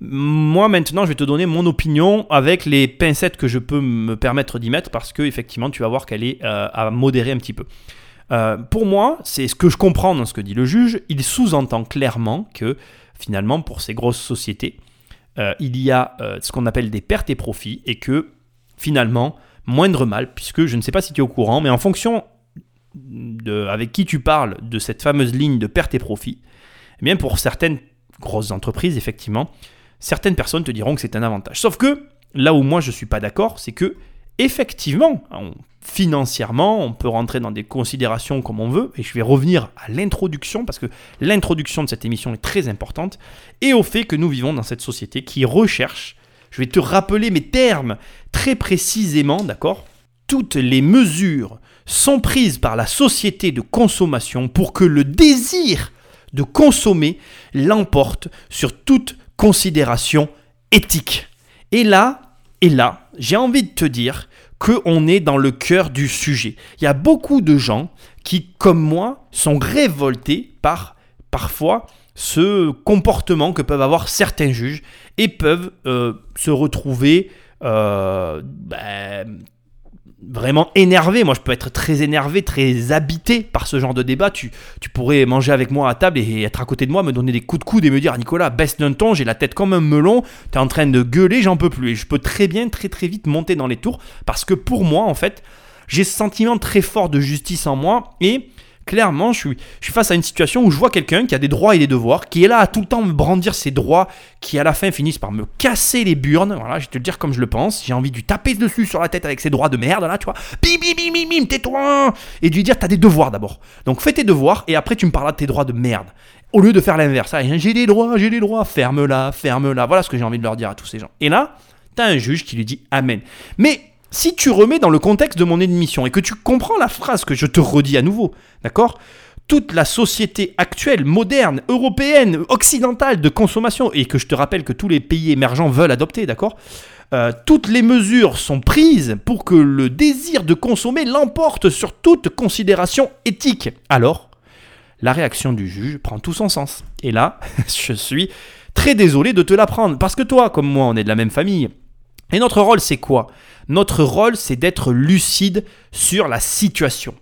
Moi maintenant, je vais te donner mon opinion avec les pincettes que je peux me permettre d'y mettre parce que effectivement, tu vas voir qu'elle est euh, à modérer un petit peu. Euh, pour moi, c'est ce que je comprends dans ce que dit le juge. Il sous-entend clairement que finalement, pour ces grosses sociétés, il y a ce qu'on appelle des pertes et profits et que finalement, moindre mal, puisque je ne sais pas si tu es au courant, mais en fonction de avec qui tu parles de cette fameuse ligne de pertes et profits, eh bien pour certaines grosses entreprises, effectivement, certaines personnes te diront que c'est un avantage. Sauf que là où moi je ne suis pas d'accord, c'est que effectivement, financièrement, on peut rentrer dans des considérations comme on veut, et je vais revenir à l'introduction, parce que l'introduction de cette émission est très importante, et au fait que nous vivons dans cette société qui recherche, je vais te rappeler mes termes très précisément, d'accord? Toutes les mesures sont prises par la société de consommation pour que le désir de consommer l'emporte sur toute considération éthique. Et là, et là, j'ai envie de te dire qu'on est dans le cœur du sujet. Il y a beaucoup de gens qui, comme moi, sont révoltés par parfois ce comportement que peuvent avoir certains juges et peuvent euh, se retrouver euh, ben, vraiment énervé. Moi, je peux être très énervé, très habité par ce genre de débat. Tu, tu pourrais manger avec moi à table et être à côté de moi, me donner des coups de coude et me dire Nicolas, baisse d'un ton, j'ai la tête comme un melon, tu es en train de gueuler, j'en peux plus. Et je peux très bien, très très vite monter dans les tours parce que pour moi, en fait, j'ai ce sentiment très fort de justice en moi et Clairement, je suis, face à une situation où je vois quelqu'un qui a des droits et des devoirs, qui est là à tout le temps me brandir ses droits, qui à la fin finissent par me casser les burnes. Voilà, je vais te le dire comme je le pense. J'ai envie de lui taper dessus sur la tête avec ses droits de merde, là, tu vois. Bim, bim, bim, bim, bim, tais-toi Et de lui dire, t'as des devoirs d'abord. Donc fais tes devoirs et après tu me parleras de tes droits de merde. Au lieu de faire l'inverse. Ah, j'ai des droits, j'ai des droits, ferme-la, ferme-la. Voilà ce que j'ai envie de leur dire à tous ces gens. Et là, t'as un juge qui lui dit Amen. Mais si tu remets dans le contexte de mon émission et que tu comprends la phrase que je te redis à nouveau, d'accord? Toute la société actuelle, moderne, européenne, occidentale de consommation, et que je te rappelle que tous les pays émergents veulent adopter, d'accord? Euh, toutes les mesures sont prises pour que le désir de consommer l'emporte sur toute considération éthique. Alors, la réaction du juge prend tout son sens. Et là, [LAUGHS] je suis très désolé de te l'apprendre, parce que toi, comme moi, on est de la même famille. Et notre rôle, c'est quoi? Notre rôle, c'est d'être lucide sur la situation.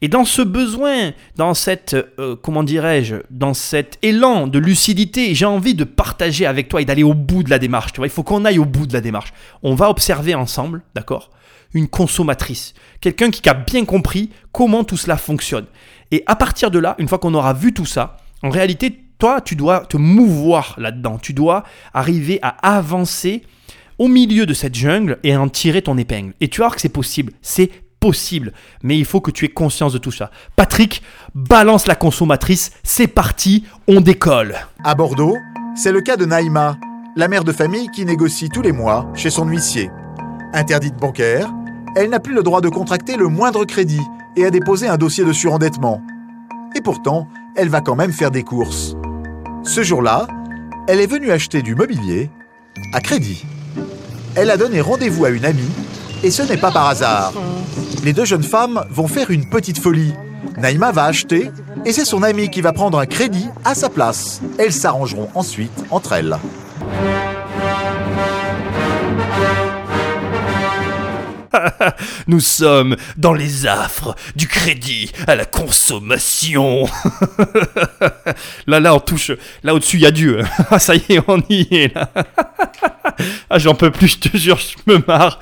Et dans ce besoin, dans cette, euh, comment dirais-je, dans cet élan de lucidité, j'ai envie de partager avec toi et d'aller au bout de la démarche. Tu vois, il faut qu'on aille au bout de la démarche. On va observer ensemble, d'accord? Une consommatrice, quelqu'un qui a bien compris comment tout cela fonctionne. Et à partir de là, une fois qu'on aura vu tout ça, en réalité, toi, tu dois te mouvoir là-dedans. Tu dois arriver à avancer au milieu de cette jungle et en tirer ton épingle. Et tu vas voir que c'est possible. C'est possible. Mais il faut que tu aies conscience de tout ça. Patrick, balance la consommatrice. C'est parti, on décolle. À Bordeaux, c'est le cas de Naïma, la mère de famille qui négocie tous les mois chez son huissier. Interdite bancaire, elle n'a plus le droit de contracter le moindre crédit et a déposé un dossier de surendettement. Et pourtant, elle va quand même faire des courses. Ce jour-là, elle est venue acheter du mobilier à crédit. Elle a donné rendez-vous à une amie et ce n'est pas par hasard. Les deux jeunes femmes vont faire une petite folie. Naïma va acheter et c'est son amie qui va prendre un crédit à sa place. Elles s'arrangeront ensuite entre elles. [LAUGHS] Nous sommes dans les affres du crédit à la consommation. [LAUGHS] là, là, on touche. Là, au-dessus, il y a Dieu. [LAUGHS] Ah, ça y est, on y est, ah, j'en peux plus, je te jure, je me marre.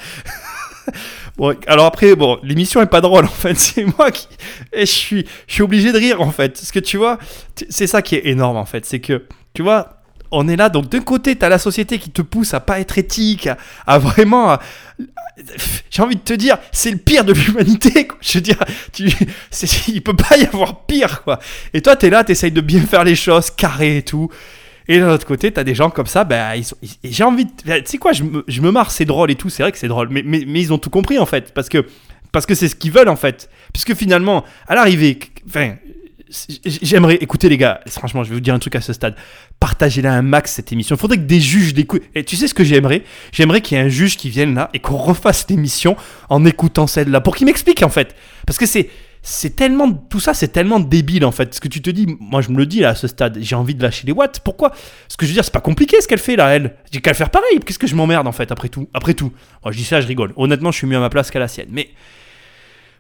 Bon, alors après, bon, l'émission est pas drôle en fait. C'est moi qui, et je suis, je suis obligé de rire en fait. Parce que tu vois, c'est ça qui est énorme en fait, c'est que, tu vois, on est là. Donc d'un côté, tu as la société qui te pousse à pas être éthique, à, vraiment, [LAUGHS] j'ai envie de te dire, c'est le pire de l'humanité. Je veux dire, tu, [LAUGHS] il peut pas y avoir pire quoi. Et toi, tu es là, tu essayes de bien faire les choses, carré et tout. Et d'un autre côté, t'as des gens comme ça, ben, ils, j'ai envie de. Tu sais quoi, je me, je me marre, c'est drôle et tout, c'est vrai que c'est drôle, mais, mais, mais, ils ont tout compris en fait, parce que parce que c'est ce qu'ils veulent en fait. Puisque finalement, à l'arrivée, enfin, j'aimerais, écoutez les gars, franchement, je vais vous dire un truc à ce stade. Partagez-la un max cette émission. Il faudrait que des juges d'écoute. Et tu sais ce que j'aimerais? J'aimerais qu'il y ait un juge qui vienne là et qu'on refasse l'émission en écoutant celle-là pour qu'il m'explique en fait. Parce que c'est c'est tellement tout ça c'est tellement débile en fait. Ce que tu te dis moi je me le dis là à ce stade j'ai envie de lâcher les watts. Pourquoi? Ce que je veux dire c'est pas compliqué ce qu'elle fait là elle. J'ai qu'à le faire pareil. Qu'est-ce que je m'emmerde en fait après tout? Après tout. Moi je dis ça je rigole. Honnêtement je suis mieux à ma place qu'à la sienne. Mais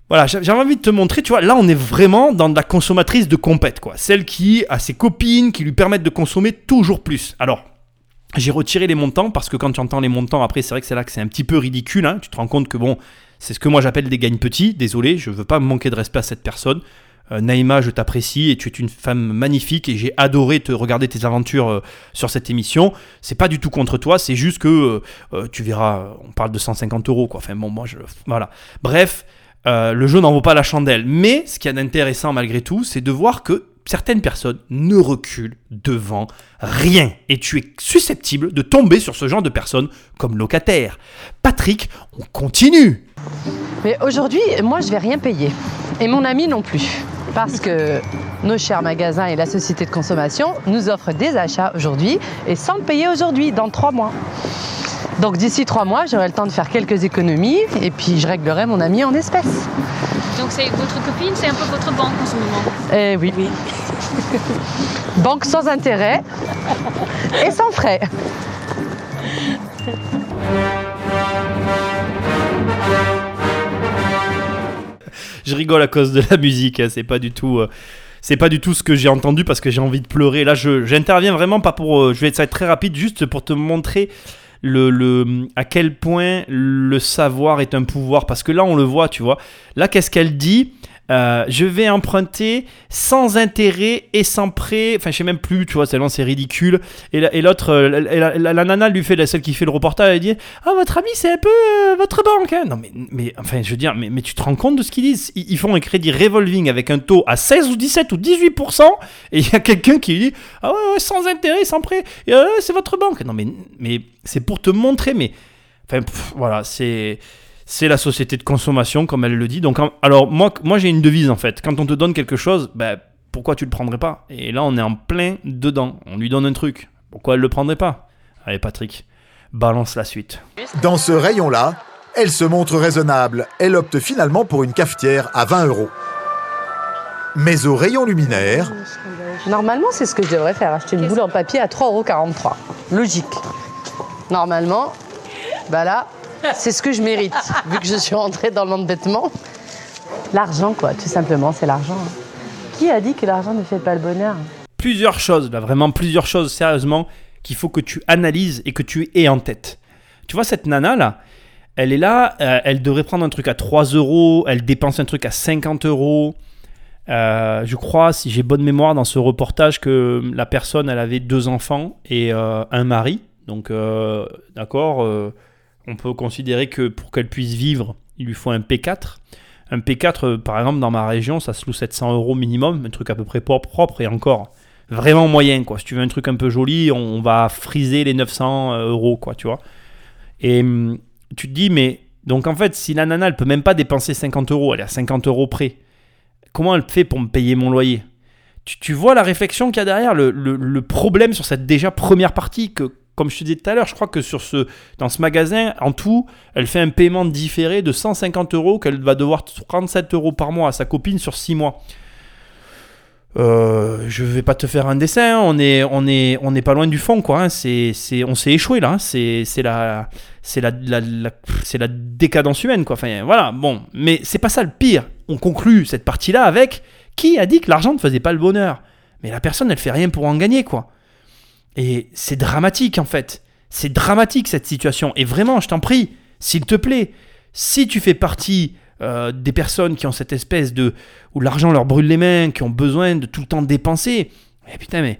voilà, j'avais envie de te montrer, tu vois, là on est vraiment dans la consommatrice de compète, quoi. Celle qui a ses copines qui lui permettent de consommer toujours plus. Alors, j'ai retiré les montants parce que quand tu entends les montants, après, c'est vrai que c'est là que c'est un petit peu ridicule. Hein. Tu te rends compte que bon, c'est ce que moi j'appelle des gagnes petits. Désolé, je veux pas manquer de respect à cette personne. Euh, Naïma, je t'apprécie et tu es une femme magnifique et j'ai adoré te regarder tes aventures euh, sur cette émission. C'est pas du tout contre toi, c'est juste que euh, tu verras, on parle de 150 euros quoi. Enfin bon, moi je. Voilà. Bref, le jeu n'en vaut pas la chandelle. Mais ce qui est intéressant malgré tout, c'est de voir que certaines personnes ne reculent devant rien. Et tu es susceptible de tomber sur ce genre de personnes comme locataire. Patrick, on continue. Mais aujourd'hui, moi, je vais rien payer. Et mon ami non plus. Parce que nos chers magasins et la société de consommation nous offrent des achats aujourd'hui et sans le payer aujourd'hui, dans trois mois. Donc d'ici trois mois, j'aurai le temps de faire quelques économies et puis je réglerai mon ami en espèces. Donc c'est votre copine, c'est un peu votre banque en ce moment Eh oui. oui. [LAUGHS] banque sans intérêt et sans frais. [LAUGHS] Je rigole à cause de la musique, hein, c'est pas du tout. Euh, c'est du tout ce que j'ai entendu parce que j'ai envie de pleurer. Là, j'interviens vraiment pas pour. Euh, je vais être très rapide, juste pour te montrer le, à quel point le savoir est un pouvoir. Parce que là, on le voit, tu vois. Là, qu'est-ce qu'elle dit? Euh, je vais emprunter sans intérêt et sans prêt. Enfin, je sais même plus, tu vois, tellement c'est ridicule. Et la- et l'autre, euh, la, nana lui fait, la celle qui fait le reportage, elle dit Ah, votre ami, c'est un peu euh, votre banque. hein. Non, mais, mais enfin, je veux dire, mais, tu te rends compte de ce qu'ils disent? Ils, font un crédit revolving avec un taux à 16 ou 17 ou 18%. Et il y a quelqu'un qui lui dit Ah, ouais, ouais, sans intérêt, sans prêt. Euh, c'est votre banque. Non, mais, mais c'est pour te montrer, mais. Enfin, voilà, c'est c'est la société de consommation, comme elle le dit. Donc, alors, moi, moi j'ai une devise en fait. Quand on te donne quelque chose, ben, pourquoi tu le prendrais pas? Et là, on est en plein dedans. On lui donne un truc. Pourquoi elle le prendrait pas? Allez, Patrick, balance la suite. Dans ce rayon-là, elle se montre raisonnable. Elle opte finalement pour une cafetière à 20 euros. Mais au rayon luminaire, Normalement, c'est ce que je devrais faire, acheter une boule en papier à 3,43€. Logique. Normalement, bah là, c'est ce que je mérite, [LAUGHS] vu que je suis rentrée dans l'endettement. L'argent, quoi, tout simplement, c'est l'argent. hein. Qui a dit que l'argent ne fait pas le bonheur? Plusieurs choses, là, vraiment plusieurs choses, sérieusement, qu'il faut que tu analyses et que tu aies en tête. Tu vois, cette nana là, elle est là, euh, elle devrait prendre un truc à 3 euros, elle dépense un truc à 50 euros. Euh, je crois, si j'ai bonne mémoire dans ce reportage, que la personne, elle avait deux enfants et euh, un mari. Donc, euh, d'accord, euh, on peut considérer que pour qu'elle puisse vivre, il lui faut un P4. Un P4, euh, par exemple, dans ma région, ça se loue 700 euros minimum, un truc à peu près propre, et encore vraiment moyen. Si tu veux un truc un peu joli, on, va friser les 900 euros, quoi, tu vois. Et hum, tu te dis, mais donc en fait, si la nana, elle peut même pas dépenser 50 euros, elle est à 50 euros près, comment elle fait pour me payer mon loyer? Tu, vois la réflexion qu'il y a derrière, le, le- le problème sur cette déjà première partie que, comme je te disais tout à l'heure, je crois que sur ce, dans ce magasin, en tout, elle fait un paiement différé de 150 euros qu'elle va devoir 37 euros par mois à sa copine sur 6 mois. Euh, je vais pas te faire un dessin, on est, on est, on est pas loin du fond, quoi. hein. On s'est échoué là. hein. C'est, c'est la, c'est la, la- la- c'est la décadence humaine, quoi. Enfin, voilà. Bon, mais c'est pas ça le pire. On conclut cette partie-là avec qui a dit que l'argent ne faisait pas le bonheur? Mais la personne, elle fait rien pour en gagner, quoi. Et c'est dramatique, en fait. C'est dramatique cette situation. Et vraiment, je t'en prie, s'il te plaît, si tu fais partie euh, des personnes qui ont cette espèce de où l'argent leur brûle les mains, qui ont besoin de tout le temps dépenser, eh putain, mais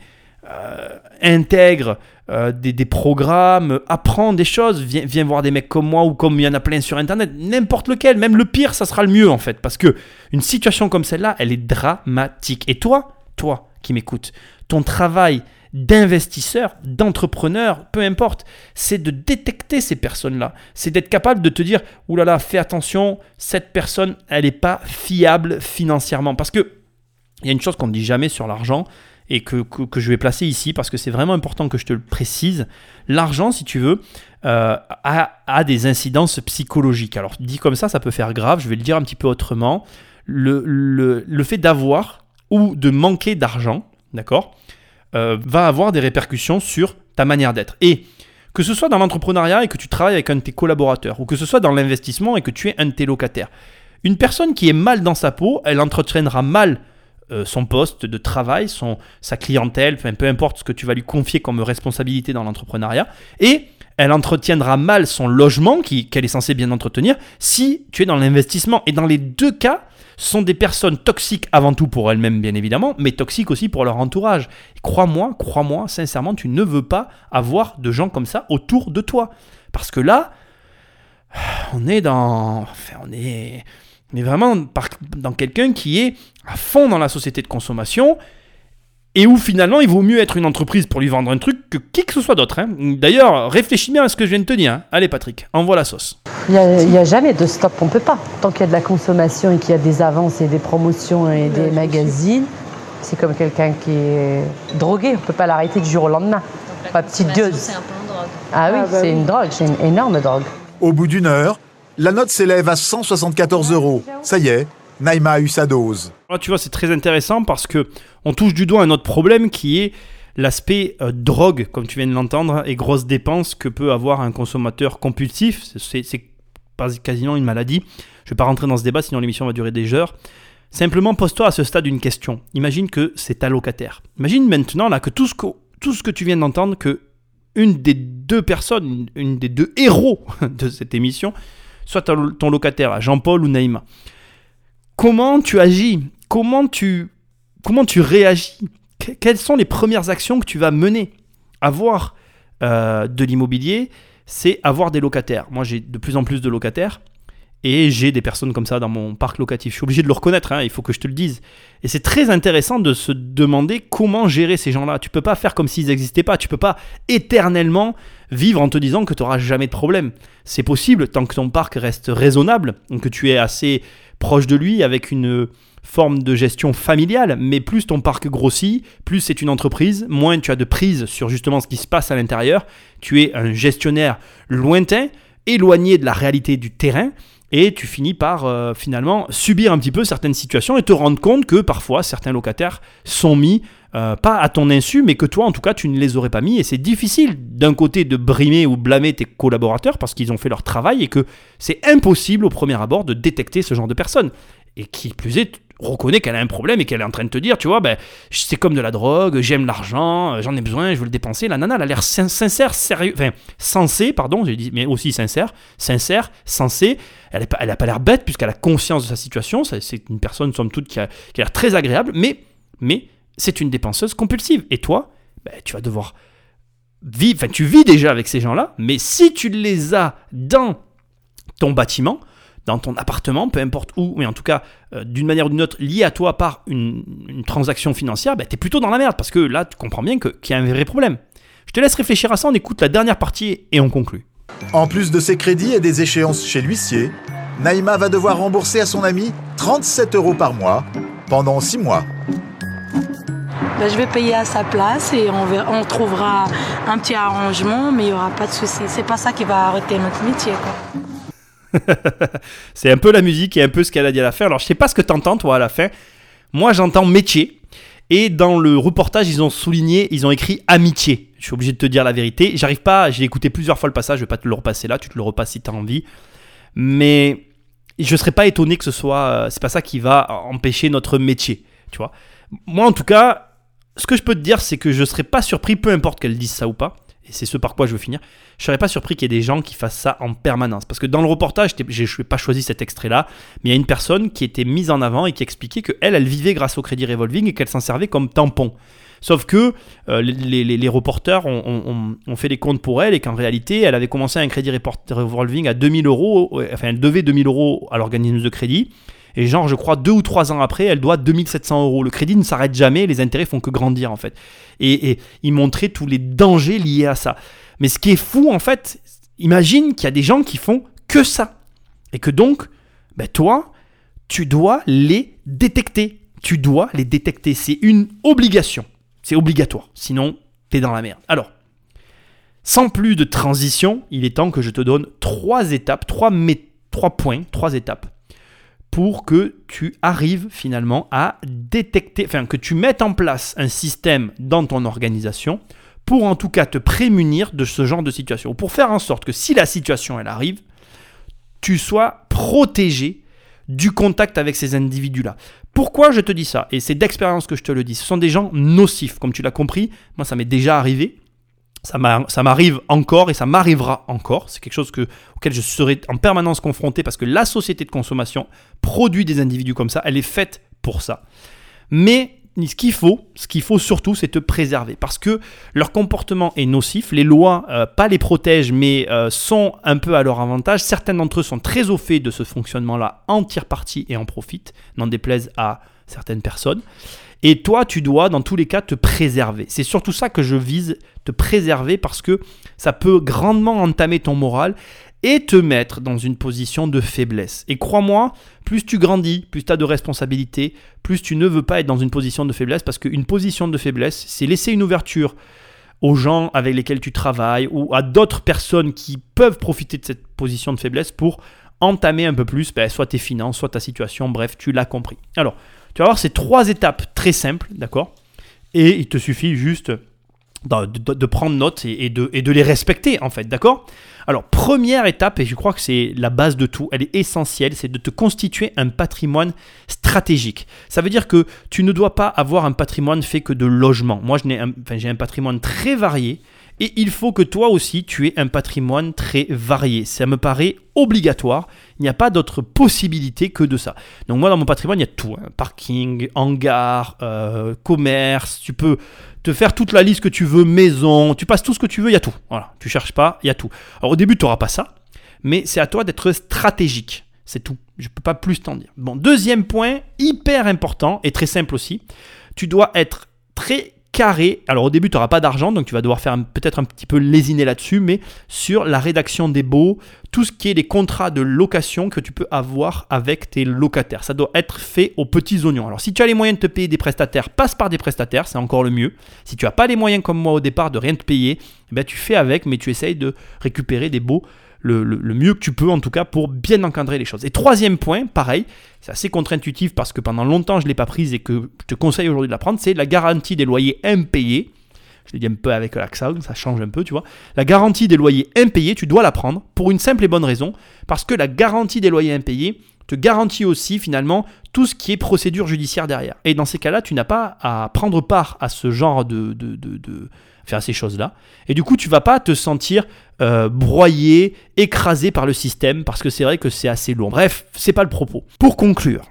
euh, intègre euh, des, programmes, apprends des choses, viens, viens voir des mecs comme moi ou comme il y en a plein sur internet, n'importe lequel, même le pire, ça sera le mieux en fait, parce que une situation comme celle-là, elle est dramatique. Et toi, toi qui m'écoutes, ton travail d'investisseur, d'entrepreneur, peu importe, c'est de détecter ces personnes-là. C'est d'être capable de te dire, oulala, fais attention, cette personne, elle n'est pas fiable financièrement. Parce que il y a une chose qu'on ne dit jamais sur l'argent et que, que, que je vais placer ici parce que c'est vraiment important que je te le précise. L'argent, si tu veux, euh, a, a des incidences psychologiques. Alors dit comme ça, ça peut faire grave, je vais le dire un petit peu autrement. Le, le, le fait d'avoir ou de manquer d'argent, d'accord, euh, va avoir des répercussions sur ta manière d'être. Et que ce soit dans l'entrepreneuriat et que tu travailles avec un de tes collaborateurs, ou que ce soit dans l'investissement et que tu es un de tes locataires, une personne qui est mal dans sa peau, elle entretiendra mal euh, son poste de travail, son, sa clientèle, enfin, peu importe ce que tu vas lui confier comme responsabilité dans l'entrepreneuriat, et elle entretiendra mal son logement qu'elle est censée bien entretenir si tu es dans l'investissement. Et dans les deux cas, sont des personnes toxiques avant tout pour elles-mêmes, bien évidemment, mais toxiques aussi pour leur entourage. Crois-moi, crois-moi, sincèrement, tu ne veux pas avoir de gens comme ça autour de toi. Parce que là, on est dans. Enfin, on est. On est vraiment dans quelqu'un qui est à fond dans la société de consommation et où finalement il vaut mieux être une entreprise pour lui vendre un truc que qui que ce soit d'autre. hein. D'ailleurs, réfléchis bien à ce que je viens de te dire. hein. Allez, Patrick, envoie la sauce. Il n'y a, jamais de stop, on peut pas. Tant qu'il y a de la consommation et qu'il y a des avances et des promotions et des magazines, c'est comme quelqu'un qui est drogué, on peut pas l'arrêter du jour au lendemain. Pas petite dose. C'est un peu une drogue. Ah oui, c'est une drogue, c'est une énorme drogue. Au bout d'une heure, la note s'élève à 174 euros. Ça y est, Naïma a eu sa dose. Là, tu vois, c'est très intéressant parce que on touche du doigt un autre problème qui est l'aspect euh, drogue, comme tu viens de l'entendre, et grosses dépenses que peut avoir un consommateur compulsif. C'est quasiment une maladie. Je vais pas rentrer dans ce débat, sinon l'émission va durer des heures. Simplement, pose-toi à ce stade une question. Imagine que c'est ta locataire. Imagine maintenant là que tout ce que, tout ce que tu viens d'entendre, que une des deux personnes, une, une des deux héros [LAUGHS] de cette émission, soit ton, locataire, Jean-Paul ou Naïma comment tu agis? Comment tu, comment tu réagis? Que- Quelles sont les premières actions que tu vas mener? Avoir euh, de l'immobilier, c'est avoir des locataires. Moi, j'ai de plus en plus de locataires et j'ai des personnes comme ça dans mon parc locatif. Je suis obligé de le reconnaître, hein, il faut que je te le dise. Et c'est très intéressant de se demander comment gérer ces gens-là. Tu peux pas faire comme s'ils n'existaient pas. Tu peux pas éternellement vivre en te disant que tu n'auras jamais de problème. C'est possible tant que ton parc reste raisonnable, donc que tu es assez proche de lui avec une forme de gestion familiale, mais plus ton parc grossit, plus c'est une entreprise, moins tu as de prise sur justement ce qui se passe à l'intérieur, tu es un gestionnaire lointain, éloigné de la réalité du terrain, et tu finis par euh, finalement subir un petit peu certaines situations et te rendre compte que parfois certains locataires sont mis euh, pas à ton insu, mais que toi en tout cas tu ne les aurais pas mis, et c'est difficile d'un côté de brimer ou blâmer tes collaborateurs parce qu'ils ont fait leur travail et que c'est impossible au premier abord de détecter ce genre de personnes. Et qui plus est, reconnaît qu'elle a un problème et qu'elle est en train de te dire, tu vois, ben, c'est comme de la drogue, j'aime l'argent, euh, j'en ai besoin, je veux le dépenser. La nana, elle a l'air sin- sincère, sérieux, enfin, sensée, pardon, j'ai dit, mais aussi sincère, sincère, sensée. Elle n'a pas, l'air bête puisqu'elle a conscience de sa situation. C'est une personne, somme toute, qui a, a l'air très agréable, mais, mais c'est une dépenseuse compulsive. Et toi, ben, tu vas devoir vivre, enfin, tu vis déjà avec ces gens-là, mais si tu les as dans ton bâtiment, dans ton appartement, peu importe où, mais en tout cas, euh, d'une manière ou d'une autre, lié à toi par une, une transaction financière, bah, tu es plutôt dans la merde, parce que là, tu comprends bien que- qu'il y a un vrai problème. Je te laisse réfléchir à ça, on écoute la dernière partie et on conclut. En plus de ses crédits et des échéances chez l'huissier, Naïma va devoir rembourser à son ami 37 euros par mois pendant 6 mois. Ben, je vais payer à sa place et on, verra- on trouvera un petit arrangement, mais il n'y aura pas de souci. C'est pas ça qui va arrêter notre métier. Quoi. [LAUGHS] C'est un peu la musique et un peu ce qu'elle a dit à la fin. Alors, je sais pas ce que t'entends, toi, à la fin. Moi, j'entends métier. Et dans le reportage, ils ont souligné, ils ont écrit amitié. Je suis obligé de te dire la vérité. J'arrive pas, j'ai écouté plusieurs fois le passage, je vais pas te le repasser là, tu te le repasses si tu as envie. Mais je serais pas étonné que ce soit, euh, c'est pas ça qui va empêcher notre métier, tu vois. Moi, en tout cas, ce que je peux te dire, c'est que je serais pas surpris, peu importe qu'elle dise ça ou pas, et c'est ce par quoi je veux finir, je serais pas surpris qu'il y ait des gens qui fassent ça en permanence. Parce que dans le reportage, je n'ai pas choisi cet extrait-là, mais il y a une personne qui était mise en avant et qui expliquait qu'elle, elle vivait grâce au crédit revolving et qu'elle s'en servait comme tampon. Sauf que euh, les, les- les reporters ont, ont- ont- fait les comptes pour elle et qu'en réalité, elle avait commencé un crédit revolving à 2000 euros, enfin elle devait 2000 euros à l'organisme de crédit. Et genre, je crois, deux ou trois ans après, elle doit 2700 euros. Le crédit ne s'arrête jamais, les intérêts font que grandir en fait. Et, et il montrait tous les dangers liés à ça. Mais ce qui est fou en fait, imagine qu'il y a des gens qui font que ça. Et que donc, ben toi, tu dois les détecter. Tu dois les détecter. C'est une obligation. C'est obligatoire. Sinon, t'es dans la merde. Alors, sans plus de transition, il est temps que je te donne trois étapes, trois, trois points, trois étapes pour que tu arrives finalement à détecter, enfin que tu mettes en place un système dans ton organisation pour en tout cas te prémunir de ce genre de situation, pour faire en sorte que si la situation elle arrive, tu sois protégé du contact avec ces individus-là. Pourquoi je te dis ça? Et c'est d'expérience que je te le dis. Ce sont des gens nocifs, comme tu l'as compris. Moi, ça m'est déjà arrivé. Ça m'a- ça m'arrive encore et ça m'arrivera encore. C'est quelque chose que, auquel je serai en permanence confronté parce que la société de consommation produit des individus comme ça. Elle est faite pour ça. Mais ce qu'il faut, ce qu'il faut surtout, c'est te préserver parce que leur comportement est nocif. Les lois, euh, pas les protègent, mais euh, sont un peu à leur avantage. Certains d'entre eux sont très au fait de ce fonctionnement-là, en tire parti et en profitent, n'en déplaise à certaines personnes. Et toi, tu dois, dans tous les cas, te préserver. C'est surtout ça que je vise, te préserver, parce que ça peut grandement entamer ton moral et te mettre dans une position de faiblesse. Et crois-moi, plus tu grandis, plus tu as de responsabilités, plus tu ne veux pas être dans une position de faiblesse, parce qu'une position de faiblesse, c'est laisser une ouverture aux gens avec lesquels tu travailles ou à d'autres personnes qui peuvent profiter de cette position de faiblesse pour entamer un peu plus ben, soit tes finances, soit ta situation, bref, tu l'as compris. Alors, tu vas voir ces trois étapes très simples, d'accord? Et il te suffit juste de, prendre note et, de, les respecter, en fait, d'accord? Alors, première étape, et je crois que c'est la base de tout, elle est essentielle, c'est de te constituer un patrimoine stratégique. Ça veut dire que tu ne dois pas avoir un patrimoine fait que de logements. Moi, j'ai un patrimoine très varié Et il faut que toi aussi, tu aies un patrimoine très varié. Ça me paraît obligatoire. Il n'y a pas d'autre possibilité que de ça. Donc moi, dans mon patrimoine, il y a tout. hein. Parking, hangar, euh, commerce. Tu peux te faire toute la liste que tu veux, maison. Tu passes tout ce que tu veux, il y a tout. Voilà. Tu cherches pas, il y a tout. Alors au début, tu n'auras pas ça. Mais c'est à toi d'être stratégique. C'est tout. Je ne peux pas plus t'en dire. Bon, deuxième point, hyper important et très simple aussi. Tu dois être très carré. Alors au début, tu n'auras pas d'argent, donc tu vas devoir faire peut-être un petit peu lésiner là-dessus, mais sur la rédaction des baux, tout ce qui est les contrats de location que tu peux avoir avec tes locataires. Ça doit être fait aux petits oignons. Alors si tu as les moyens de te payer des prestataires, passe par des prestataires, c'est encore le mieux. Si tu n'as pas les moyens comme moi au départ de rien te payer, eh ben, tu fais avec, mais tu essayes de récupérer des baux le, mieux que tu peux en tout cas pour bien encadrer les choses. Et troisième point, pareil, c'est assez contre-intuitif parce que pendant longtemps je ne l'ai pas prise et que je te conseille aujourd'hui de la prendre, c'est la garantie des loyers impayés. Je l'ai dit un peu avec l'accent, ça change un peu, tu vois. La garantie des loyers impayés, tu dois la prendre pour une simple et bonne raison, parce que la garantie des loyers impayés te garantit aussi finalement tout ce qui est procédure judiciaire derrière. Et dans ces cas-là, tu n'as pas à prendre part à ce genre de, de- à ces choses-là. Et du coup, tu vas pas te sentir euh, broyé, écrasé par le système, parce que c'est vrai que c'est assez lourd. Bref, c'est pas le propos. Pour conclure,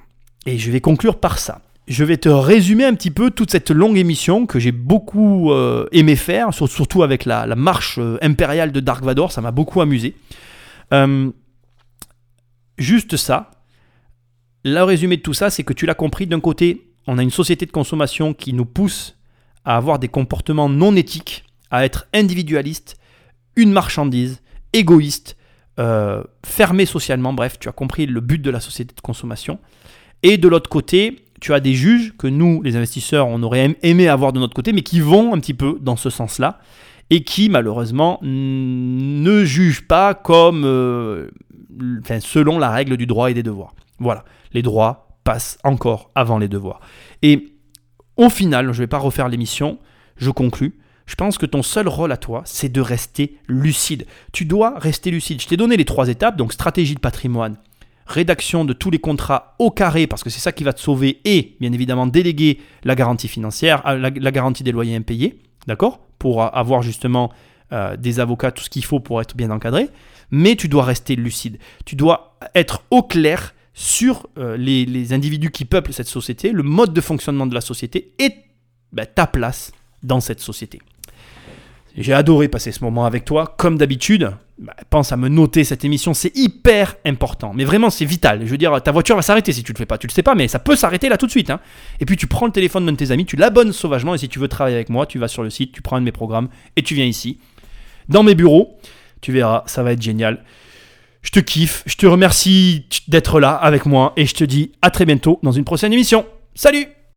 et je vais conclure par ça. Je vais te résumer un petit peu toute cette longue émission que j'ai beaucoup euh, aimé faire, sur- surtout avec la, la marche euh, impériale de Dark Vador, ça m'a beaucoup amusé. Juste ça, le résumé de tout ça, c'est que tu l'as compris, d'un côté, on a une société de consommation qui nous pousse à avoir des comportements non éthiques, à être individualiste, une marchandise, égoïste, euh, fermé socialement, bref, tu as compris le but de la société de consommation. Et de l'autre côté, tu as des juges que nous, les investisseurs, on aurait aim- aimé avoir de notre côté, mais qui vont un petit peu dans ce sens-là, et qui malheureusement ne jugent pas comme, euh, enfin, selon la règle du droit et des devoirs. Voilà, les droits passent encore avant les devoirs. Et au final, je ne vais pas refaire l'émission, je conclus. Je pense que ton seul rôle à toi, c'est de rester lucide. Tu dois rester lucide. Je t'ai donné les trois étapes, donc stratégie de patrimoine, rédaction de tous les contrats au carré, parce que c'est ça qui va te sauver, et bien évidemment déléguer la garantie financière, euh, la, garantie des loyers impayés, d'accord? Pour euh, avoir justement euh, des avocats, tout ce qu'il faut pour être bien encadré. Mais tu dois rester lucide. Tu dois être au clair sur euh, les, individus qui peuplent cette société, le mode de fonctionnement de la société et bah, ta place dans cette société. J'ai adoré passer ce moment avec toi, comme d'habitude. Bah, pense à me noter cette émission, c'est hyper important. Mais vraiment, c'est vital. Je veux dire, ta voiture va s'arrêter si tu le fais pas. Tu le sais pas, mais ça peut s'arrêter là tout de suite. hein. Et puis tu prends le téléphone d'un de tes amis, tu l'abonnes sauvagement. Et si tu veux travailler avec moi, tu vas sur le site, tu prends un de mes programmes et tu viens ici, dans mes bureaux. Tu verras, ça va être génial. Je te kiffe, je te remercie d'être là avec moi et je te dis à très bientôt dans une prochaine émission. Salut